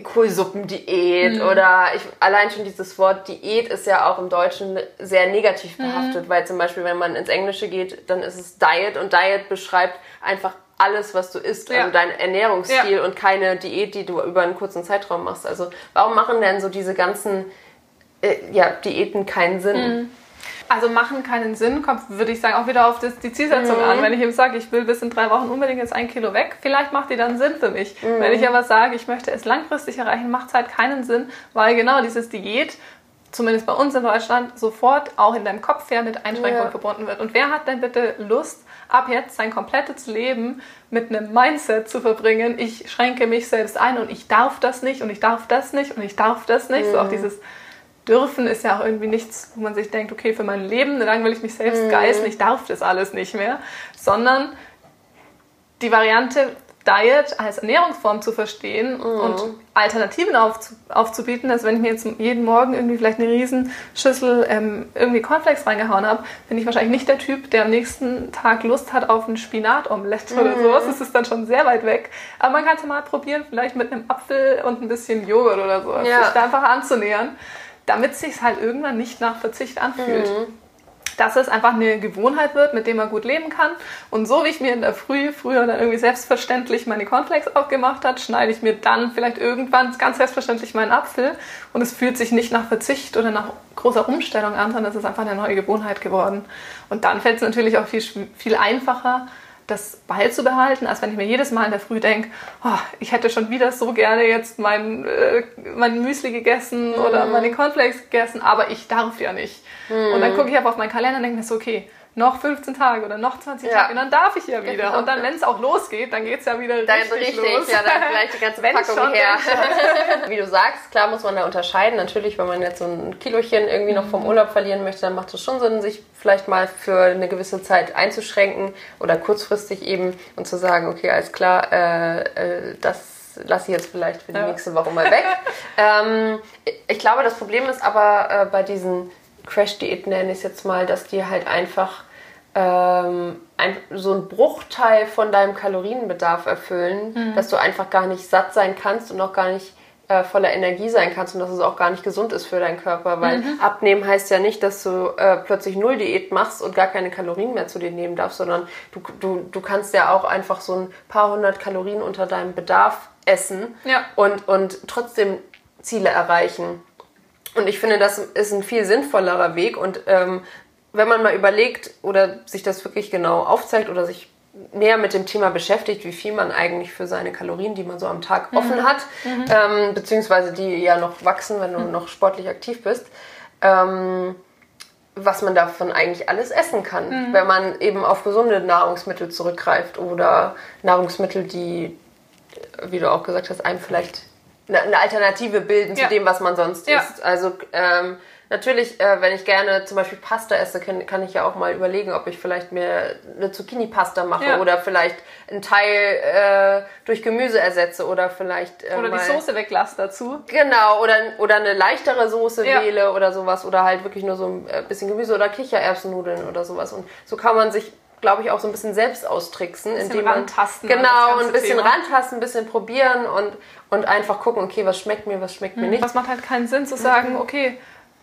Kohlsuppendiät mhm. oder ich, allein schon dieses Wort Diät ist ja auch im Deutschen sehr negativ mhm. behaftet, mhm. weil zum Beispiel, wenn man ins Englische geht, dann ist es Diet und Diet beschreibt einfach alles, was du isst, ja. also dein Ernährungsstil ja. und keine Diät, die du über einen kurzen Zeitraum machst. Also warum machen denn so diese ganzen äh, ja, Diäten keinen Sinn? Mhm. Also machen keinen Sinn, kommt, würde ich sagen, auch wieder auf das, die Zielsetzung mhm. an. Wenn ich ihm sage, ich will bis in drei Wochen unbedingt jetzt ein Kilo weg, vielleicht macht die dann Sinn für mich. Mhm. Wenn ich aber sage, ich möchte es langfristig erreichen, macht es halt keinen Sinn, weil genau dieses Diät zumindest bei uns in Deutschland, sofort auch in deinem Kopf her mit Einschränkungen ja. verbunden wird. Und wer hat denn bitte Lust, ab jetzt sein komplettes Leben mit einem Mindset zu verbringen, ich schränke mich selbst ein und ich darf das nicht und ich darf das nicht und ich darf das nicht. Mhm. So auch dieses dürfen ist ja auch irgendwie nichts, wo man sich denkt, okay, für mein Leben, dann will ich mich selbst mhm. geißeln, ich darf das alles nicht mehr, sondern die Variante Diet als Ernährungsform zu verstehen mhm. und Alternativen aufzu aufzubieten. Also wenn ich mir jetzt jeden Morgen irgendwie vielleicht eine Riesenschüssel ähm, irgendwie Cornflakes reingehauen habe, bin ich wahrscheinlich nicht der Typ, der am nächsten Tag Lust hat auf ein Spinatomelett mhm. oder sowas. Das ist dann schon sehr weit weg. Aber man kann es mal probieren, vielleicht mit einem Apfel und ein bisschen Joghurt oder so, ja. sich da einfach anzunähern damit es sich halt irgendwann nicht nach Verzicht anfühlt. Mhm. Dass es einfach eine Gewohnheit wird, mit der man gut leben kann. Und so wie ich mir in der Früh früher dann irgendwie selbstverständlich meine Cornflakes aufgemacht hat, schneide ich mir dann vielleicht irgendwann ganz selbstverständlich meinen Apfel. Und es fühlt sich nicht nach Verzicht oder nach großer Umstellung an, sondern es ist einfach eine neue Gewohnheit geworden. Und dann fällt es natürlich auch viel, viel einfacher, das beizubehalten, als wenn ich mir jedes Mal in der Früh denke, oh, ich hätte schon wieder so gerne jetzt mein, äh, mein Müsli gegessen mm. oder meine Cornflakes gegessen, aber ich darf ja nicht. Mm. Und dann gucke ich aber auf meinen Kalender und denke mir so, okay, noch 15 Tage oder noch 20 ja. Tage und dann darf ich ja wieder. Genau. Und dann, wenn es auch losgeht, dann geht es ja wieder dann richtig, richtig los. Ja, dann gleich die ganze [laughs] Packung her. [laughs] Wie du sagst, klar muss man da unterscheiden. Natürlich, wenn man jetzt so ein Kilochen irgendwie noch vom mhm. Urlaub verlieren möchte, dann macht es schon Sinn, sich vielleicht mal für eine gewisse Zeit einzuschränken oder kurzfristig eben und zu sagen, okay, alles klar, äh, äh, das lasse ich jetzt vielleicht für die ja. nächste Woche mal weg. [laughs] ähm, ich glaube, das Problem ist aber äh, bei diesen Crash-Diäten, nenne ich es jetzt mal, dass die halt einfach ähm, ein, so einen Bruchteil von deinem Kalorienbedarf erfüllen, mhm. dass du einfach gar nicht satt sein kannst und auch gar nicht äh, voller Energie sein kannst und dass es auch gar nicht gesund ist für deinen Körper, weil mhm. abnehmen heißt ja nicht, dass du äh, plötzlich null Diät machst und gar keine Kalorien mehr zu dir nehmen darfst, sondern du, du, du kannst ja auch einfach so ein paar hundert Kalorien unter deinem Bedarf essen ja. und, und trotzdem Ziele erreichen. Und ich finde, das ist ein viel sinnvollerer Weg und ähm, wenn man mal überlegt oder sich das wirklich genau aufzeigt oder sich näher mit dem Thema beschäftigt, wie viel man eigentlich für seine Kalorien, die man so am Tag offen mhm. hat, mhm. Ähm, beziehungsweise die ja noch wachsen, wenn du mhm. noch sportlich aktiv bist, ähm, was man davon eigentlich alles essen kann, wenn man eben auf gesunde Nahrungsmittel zurückgreift oder Nahrungsmittel, die, wie du auch gesagt hast, einem vielleicht eine, eine Alternative bilden Ja. zu dem, was man sonst Ja. isst. Also ähm, natürlich, äh, wenn ich gerne zum Beispiel Pasta esse, kann, kann ich ja auch mal überlegen, ob ich vielleicht mir eine Zucchini-Pasta mache Ja. oder vielleicht einen Teil äh, durch Gemüse ersetze oder vielleicht äh, Oder die Soße weglass dazu. Genau, oder, oder eine leichtere Soße Ja. wähle oder sowas. Oder halt wirklich nur so ein äh, bisschen Gemüse oder Kichererbsennudeln oder sowas. Und so kann man sich, glaube ich, auch so ein bisschen selbst austricksen. Bisschen indem man, Genau, ein bisschen Thema. rantasten, ein bisschen probieren und, und einfach gucken, okay, was schmeckt mir, was schmeckt mir nicht. Das macht halt keinen Sinn zu sagen, okay,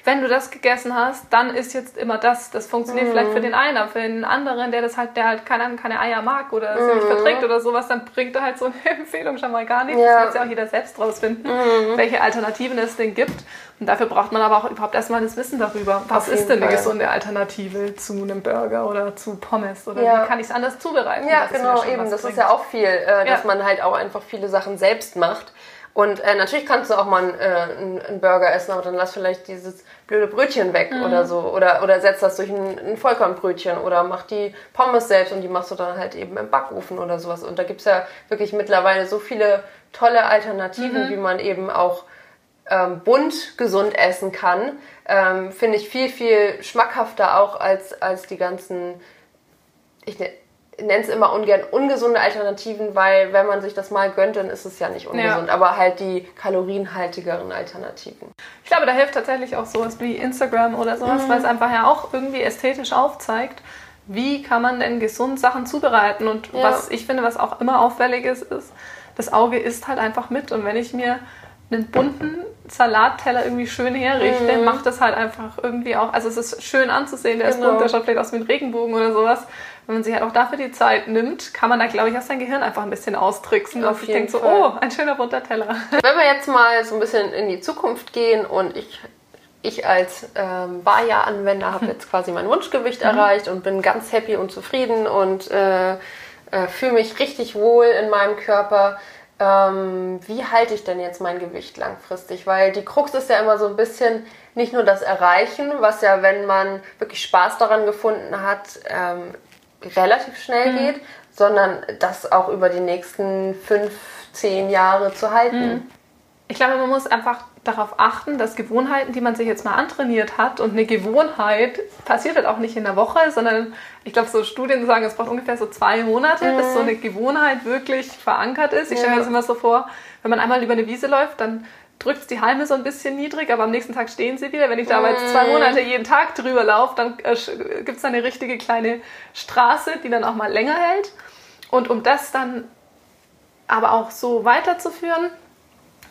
wenn du das gegessen hast, dann ist jetzt immer das. Das funktioniert vielleicht für den einen, aber für den anderen, der das halt, der halt keine, keine Eier mag oder es nicht verträgt oder sowas, dann bringt er halt so eine [laughs] Empfehlung schon mal gar nichts. Ja. Das muss ja auch jeder selbst rausfinden, welche Alternativen es denn gibt. Und dafür braucht man aber auch überhaupt erstmal das Wissen darüber. Was ist denn eine Fall. gesunde Alternative zu einem Burger oder zu Pommes? Oder Ja. wie kann ich es anders zubereiten? Ja, genau, eben. Das ist bringt? ja auch viel, äh, dass Ja. man halt auch einfach viele Sachen selbst macht. Und äh, natürlich kannst du auch mal einen, äh, einen, Burger essen, aber dann lass vielleicht dieses blöde Brötchen weg Mhm. oder so. Oder, oder setz das durch ein, ein Vollkornbrötchen oder mach die Pommes selbst und die machst du dann halt eben im Backofen oder sowas. Und da gibt's ja wirklich mittlerweile so viele tolle Alternativen, Mhm. wie man eben auch ähm, bunt gesund essen kann. Ähm, Finde ich viel, viel schmackhafter auch als, als die ganzen ich ne, nenne es immer ungern ungesunde Alternativen, weil wenn man sich das mal gönnt, dann ist es ja nicht ungesund. Aber halt die kalorienhaltigeren Alternativen. Ich glaube, da hilft tatsächlich auch sowas wie Instagram oder sowas, Mhm. weil es einfach ja auch irgendwie ästhetisch aufzeigt, wie kann man denn gesund Sachen zubereiten. Und Ja. was ich finde, was auch immer auffällig ist, ist, das Auge isst halt einfach mit. Und wenn ich mir einen bunten Salatteller irgendwie schön herrichte, macht das halt einfach irgendwie auch, also es ist schön anzusehen, der ist Mhm. Genau. bunt, der schaut vielleicht aus wie ein Regenbogen oder sowas. Wenn man sich halt auch dafür die Zeit nimmt, kann man da, glaube ich, auch sein Gehirn einfach ein bisschen austricksen, Auf ich jeden denke so, oh, ein schöner bunter Teller. [laughs] Wenn wir jetzt mal so ein bisschen in die Zukunft gehen und ich, ich als ähm, Baja-Anwender habe jetzt quasi mein Wunschgewicht [laughs] erreicht und bin ganz happy und zufrieden und äh, äh, fühle mich richtig wohl in meinem Körper. Ähm, wie halte ich denn jetzt mein Gewicht langfristig? Weil die Krux ist ja immer so ein bisschen nicht nur das Erreichen, was ja, wenn man wirklich Spaß daran gefunden hat, ähm, relativ schnell geht, sondern das auch über die nächsten fünf, zehn Jahre zu halten. Ich glaube, man muss einfach darauf achten, dass Gewohnheiten, die man sich jetzt mal antrainiert hat, und eine Gewohnheit passiert halt auch nicht in der Woche, sondern ich glaube, so Studien sagen, es braucht ungefähr so zwei Monate, bis so eine Gewohnheit wirklich verankert ist. Ich stelle mir das immer so vor, wenn man einmal über eine Wiese läuft, dann drückt die Halme so ein bisschen niedrig, aber am nächsten Tag stehen sie wieder. Wenn ich da aber jetzt zwei Monate jeden Tag drüber laufe, dann äh, gibt es eine richtige kleine Straße, die dann auch mal länger hält. Und um das dann aber auch so weiterzuführen,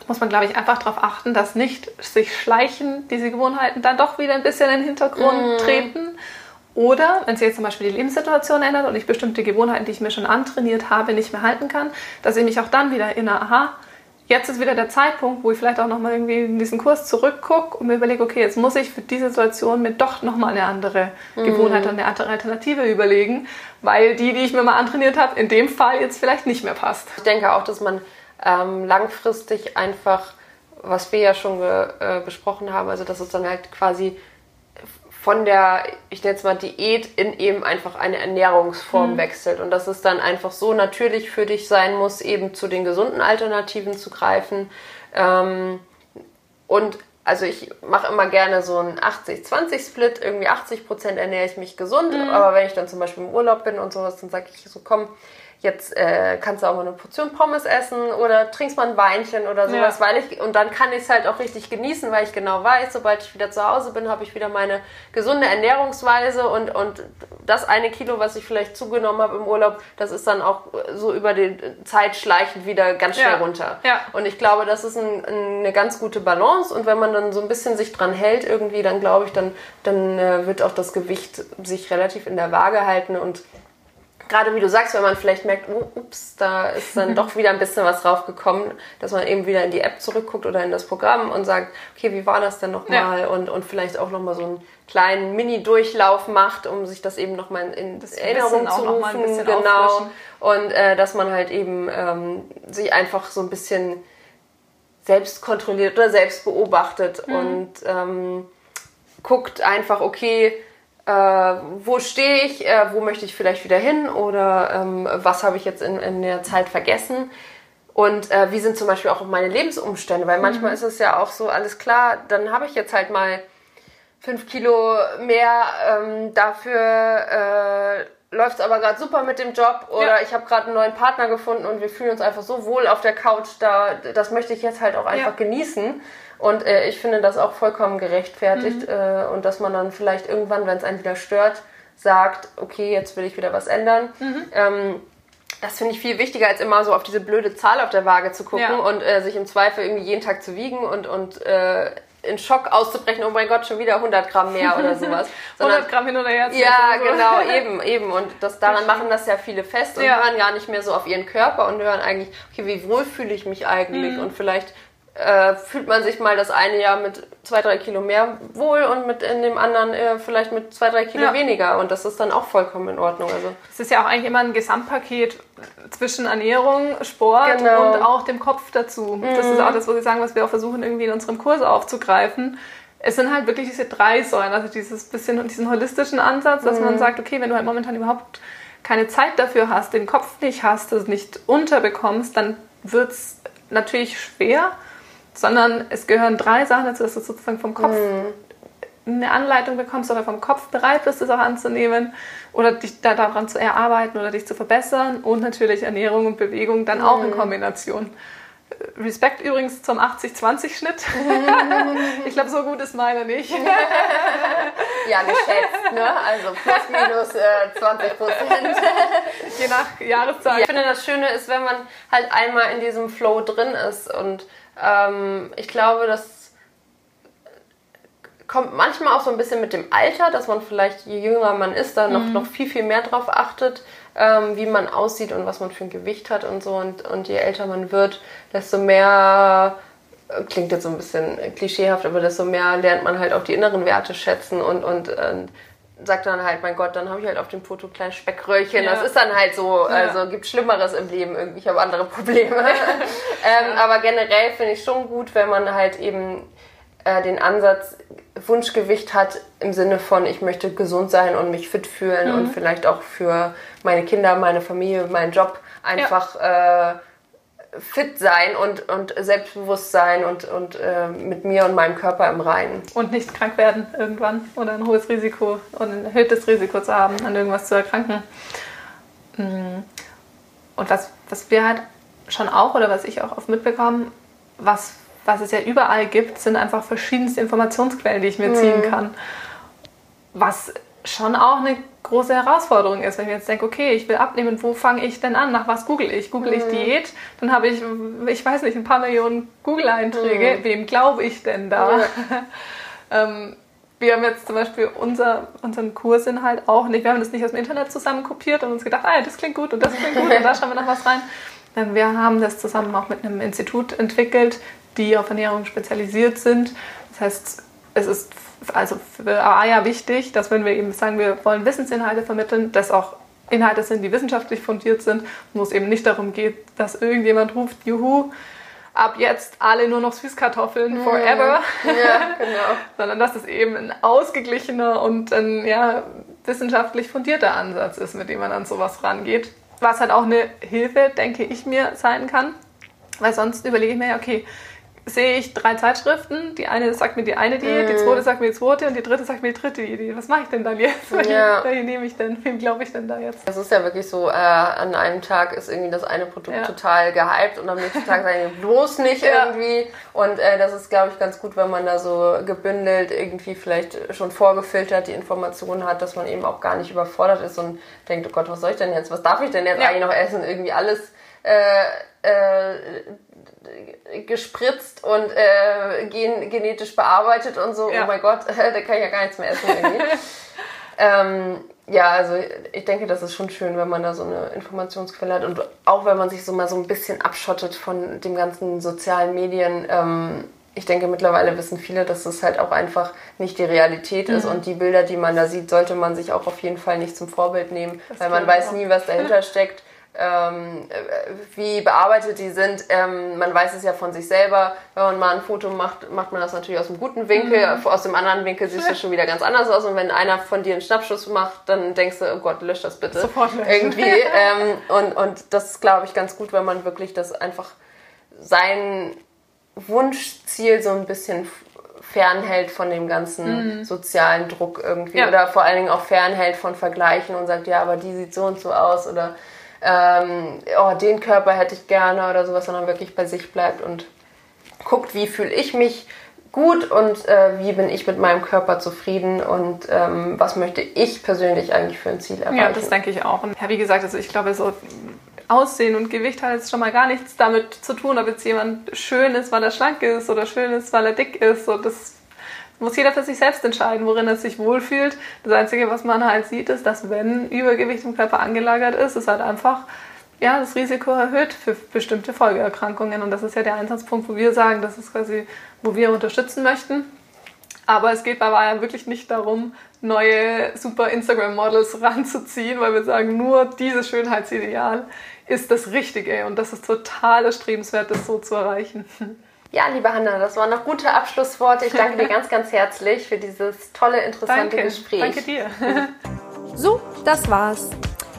muss man, glaube ich, einfach darauf achten, dass nicht sich schleichen diese Gewohnheiten dann doch wieder ein bisschen in den Hintergrund treten. Oder wenn sich jetzt zum Beispiel die Lebenssituation ändert und ich bestimmte Gewohnheiten, die ich mir schon antrainiert habe, nicht mehr halten kann, dass ich mich auch dann wieder erinnere, aha, jetzt ist wieder der Zeitpunkt, wo ich vielleicht auch nochmal irgendwie in diesen Kurs zurückgucke und mir überlege, okay, jetzt muss ich für diese Situation mir doch nochmal eine andere Gewohnheit und eine andere Alternative überlegen, weil die, die ich mir mal antrainiert habe, in dem Fall jetzt vielleicht nicht mehr passt. Ich denke auch, dass man ähm, langfristig einfach, was wir ja schon äh, besprochen haben, also dass es dann halt quasi von der, ich nenne es mal Diät, in eben einfach eine Ernährungsform wechselt. Und dass es dann einfach so natürlich für dich sein muss, eben zu den gesunden Alternativen zu greifen. Ähm, und also ich mache immer gerne so einen 80-20-Split. Irgendwie 80% ernähre ich mich gesund. Aber wenn ich dann zum Beispiel im Urlaub bin und sowas, dann sage ich so, komm, jetzt äh, kannst du auch mal eine Portion Pommes essen oder trinkst mal ein Weinchen oder sowas, Ja. weil ich und dann kann ich es halt auch richtig genießen, weil ich genau weiß, sobald ich wieder zu Hause bin, habe ich wieder meine gesunde Ernährungsweise und und das eine Kilo, was ich vielleicht zugenommen habe im Urlaub, das ist dann auch so über die Zeit schleichend wieder ganz schnell Ja. runter. Ja. Und ich glaube, das ist ein, eine ganz gute Balance und wenn man dann so ein bisschen sich dran hält irgendwie, dann glaube ich, dann dann äh, wird auch das Gewicht sich relativ in der Waage halten und gerade wie du sagst, wenn man vielleicht merkt, oh, ups, da ist dann doch [laughs] wieder ein bisschen was draufgekommen, dass man eben wieder in die App zurückguckt oder in das Programm und sagt, okay, wie war das denn nochmal? Ja. Und, und vielleicht auch nochmal so einen kleinen Mini-Durchlauf macht, um sich das eben nochmal in Das Erinnerung zu rufen. Genau. auffrischen. Und äh, dass man halt eben ähm, sich einfach so ein bisschen selbst kontrolliert oder selbst beobachtet Mhm. und ähm, guckt einfach, okay, äh, wo stehe ich, äh, wo möchte ich vielleicht wieder hin oder ähm, was habe ich jetzt in, in der Zeit vergessen. Und äh, wie sind zum Beispiel auch meine Lebensumstände? Weil manchmal mhm. ist es ja auch so, alles klar, dann habe ich jetzt halt mal fünf Kilo mehr, ähm, dafür äh, läuft es aber gerade super mit dem Job oder ja. ich habe gerade einen neuen Partner gefunden und wir fühlen uns einfach so wohl auf der Couch, da das möchte ich jetzt halt auch einfach ja. genießen. Und äh, ich finde das auch vollkommen gerechtfertigt mhm. äh, und dass man dann vielleicht irgendwann, wenn es einen wieder stört, sagt, okay, jetzt will ich wieder was ändern. Mhm. Ähm, das finde ich viel wichtiger, als immer so auf diese blöde Zahl auf der Waage zu gucken ja. und äh, sich im Zweifel irgendwie jeden Tag zu wiegen und, und äh, in Schock auszubrechen, oh mein Gott, schon wieder 100 Gramm mehr oder [laughs] sowas. 100 Gramm hin oder her. Ja, so. genau, [laughs] eben, eben. Und das, daran machen das ja viele fest und ja. hören gar nicht mehr so auf ihren Körper und hören eigentlich, okay, wie wohl fühle ich mich eigentlich? Mhm. Und vielleicht äh, fühlt man sich mal das eine Jahr mit zwei, drei Kilo mehr wohl und mit in dem anderen äh, vielleicht mit zwei, drei Kilo ja. weniger. Und das ist dann auch vollkommen in Ordnung. Also es ist ja auch eigentlich immer ein Gesamtpaket zwischen Ernährung, Sport genau. und auch dem Kopf dazu. Mhm. Das ist auch das, was ich sagen, was wir auch versuchen irgendwie in unserem Kurs aufzugreifen. Es sind halt wirklich diese drei Säulen, also dieses bisschen diesen holistischen Ansatz, dass mhm. man sagt, okay, wenn du halt momentan überhaupt keine Zeit dafür hast, den Kopf nicht hast, das nicht unterbekommst, dann wird es natürlich schwer sondern es gehören drei Sachen dazu, dass du sozusagen vom Kopf mhm. eine Anleitung bekommst oder vom Kopf bereit bist, es auch anzunehmen oder dich da daran zu erarbeiten oder dich zu verbessern und natürlich Ernährung und Bewegung dann auch in mhm. Kombination. Respekt übrigens zum 80-20-Schnitt. [laughs] ich glaube, so gut ist meine nicht. [laughs] ja, geschätzt, ne? Also plus minus äh, 20 Prozent. Je nach Jahreszeit. Ja. Ich finde, das Schöne ist, wenn man halt einmal in diesem Flow drin ist und ähm, ich glaube, das kommt manchmal auch so ein bisschen mit dem Alter, dass man vielleicht, je jünger man ist, da noch, mhm. noch viel, viel mehr drauf achtet, ähm, wie man aussieht und was man für ein Gewicht hat und so. Und, und je älter man wird, desto mehr äh, klingt jetzt so ein bisschen klischeehaft, aber desto mehr lernt man halt auch die inneren Werte schätzen und, und, und sagt dann halt, mein Gott, dann habe ich halt auf dem Foto kleine Speckröllchen. Ja. Das ist dann halt so, also ja. gibt Schlimmeres im Leben irgendwie. Ich habe andere Probleme. [laughs] ähm, ja. Aber generell finde ich schon gut, wenn man halt eben äh, den Ansatz Wunschgewicht hat im Sinne von, ich möchte gesund sein und mich fit fühlen mhm. und vielleicht auch für meine Kinder, meine Familie, meinen Job einfach äh, fit sein und, und selbstbewusst sein und, und äh, mit mir und meinem Körper im Reinen. Und nicht krank werden irgendwann oder ein hohes Risiko und ein erhöhtes Risiko zu haben, an irgendwas zu erkranken. Mm. Und was, was wir halt schon auch oder was ich auch oft mitbekomme, was, was es ja überall gibt, sind einfach verschiedenste Informationsquellen, die ich mir mhm. ziehen kann. Was schon auch eine große Herausforderung ist, wenn ich jetzt denke, okay, ich will abnehmen, wo fange ich denn an? Nach was google ich? Google ich mhm. Diät? Dann habe ich, ich weiß nicht, ein paar Millionen Google-Einträge. Mhm. Wem glaube ich denn da? [laughs] Ähm, wir haben jetzt zum Beispiel unser, unseren Kursinhalt auch nicht, wir haben das nicht aus dem Internet zusammen kopiert und uns gedacht, ah, das klingt gut und das klingt gut und da schauen wir noch was rein. Wir haben das zusammen auch mit einem Institut entwickelt, die auf Ernährung spezialisiert sind. Das heißt, es ist also für AIA wichtig, dass wenn wir eben sagen, wir wollen Wissensinhalte vermitteln, dass auch Inhalte sind, die wissenschaftlich fundiert sind, wo es eben nicht darum geht, dass irgendjemand ruft, juhu, ab jetzt alle nur noch Süßkartoffeln forever, ja, genau. [laughs] sondern dass es eben ein ausgeglichener und ein ja, wissenschaftlich fundierter Ansatz ist, mit dem man an sowas rangeht. Was halt auch eine Hilfe, denke ich mir, sein kann, weil sonst überlege ich mir ja, okay, sehe ich drei Zeitschriften. Die eine sagt mir die eine Diät, mm. die zweite sagt mir die zweite und die dritte sagt mir die dritte Idee. Was mache ich denn dann jetzt? Ja. [laughs] Welche nehme ich denn? Wem glaube ich denn da jetzt? Es ist ja wirklich so, äh, an einem Tag ist irgendwie das eine Produkt ja. total gehypt und am nächsten Tag sagen die bloß nicht ja. irgendwie. Und äh, das ist, glaube ich, ganz gut, wenn man da so gebündelt irgendwie vielleicht schon vorgefiltert die Informationen hat, dass man eben auch gar nicht überfordert ist und denkt, oh Gott, was soll ich denn jetzt? Was darf ich denn jetzt eigentlich noch essen? Irgendwie alles äh, äh, gespritzt und äh, gen genetisch bearbeitet und so. Ja. Oh mein Gott, [laughs] da kann ich ja gar nichts mehr essen [laughs] ähm, ja, also ich denke, das ist schon schön, wenn man da so eine Informationsquelle hat und auch wenn man sich so mal so ein bisschen abschottet von dem ganzen sozialen Medien. Ähm, ich denke, mittlerweile wissen viele, dass das halt auch einfach nicht die Realität mhm. ist und die Bilder, die man da sieht, sollte man sich auch auf jeden Fall nicht zum Vorbild nehmen, das weil man weiß nie, was dahinter [laughs] steckt ähm, wie bearbeitet die sind. Ähm, man weiß es ja von sich selber, wenn man mal ein Foto macht, macht man das natürlich aus einem guten Winkel, mhm. aus dem anderen Winkel sieht es [laughs] schon wieder ganz anders aus und wenn einer von dir einen Schnappschuss macht, dann denkst du, oh Gott, lösch das bitte. Sofort löschen. Irgendwie. ähm, und, und das ist, glaube ich, ganz gut, wenn man wirklich das einfach sein Wunschziel so ein bisschen fernhält von dem ganzen mhm. sozialen Druck irgendwie ja. oder vor allen Dingen auch fernhält von Vergleichen und sagt, ja, aber die sieht so und so aus oder ähm, oh, den Körper hätte ich gerne oder sowas, sondern wirklich bei sich bleibt und guckt, wie fühle ich mich gut und äh, wie bin ich mit meinem Körper zufrieden und ähm, was möchte ich persönlich eigentlich für ein Ziel erreichen. Ja, das denke ich auch. Und ja, wie gesagt, also ich glaube, so Aussehen und Gewicht hat jetzt schon mal gar nichts damit zu tun, ob jetzt jemand schön ist, weil er schlank ist oder schön ist, weil er dick ist. So, das muss jeder für sich selbst entscheiden, worin er sich wohlfühlt. Das Einzige, was man halt sieht, ist, dass wenn Übergewicht im Körper angelagert ist, ist halt einfach ja, das Risiko erhöht für bestimmte Folgeerkrankungen. Und das ist ja der Einsatzpunkt, wo wir sagen, das ist quasi, wo wir unterstützen möchten. Aber es geht bei Waya wirklich nicht darum, neue super Instagram-Models ranzuziehen, weil wir sagen, nur dieses Schönheitsideal ist das Richtige. Und das ist total erstrebenswert, das so zu erreichen. [laughs] Ja, liebe Hanna, das waren noch gute Abschlussworte. Ich danke dir [laughs] ganz, ganz herzlich für dieses tolle, interessante danke. Gespräch. Danke dir. [laughs] so, das war's.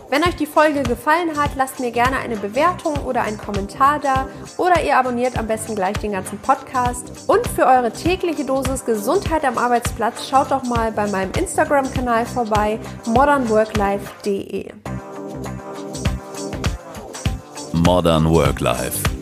Wenn euch die Folge gefallen hat, lasst mir gerne eine Bewertung oder einen Kommentar da oder ihr abonniert am besten gleich den ganzen Podcast. Und für eure tägliche Dosis Gesundheit am Arbeitsplatz schaut doch mal bei meinem Instagram-Kanal vorbei modernworklife.de. Modern Work Life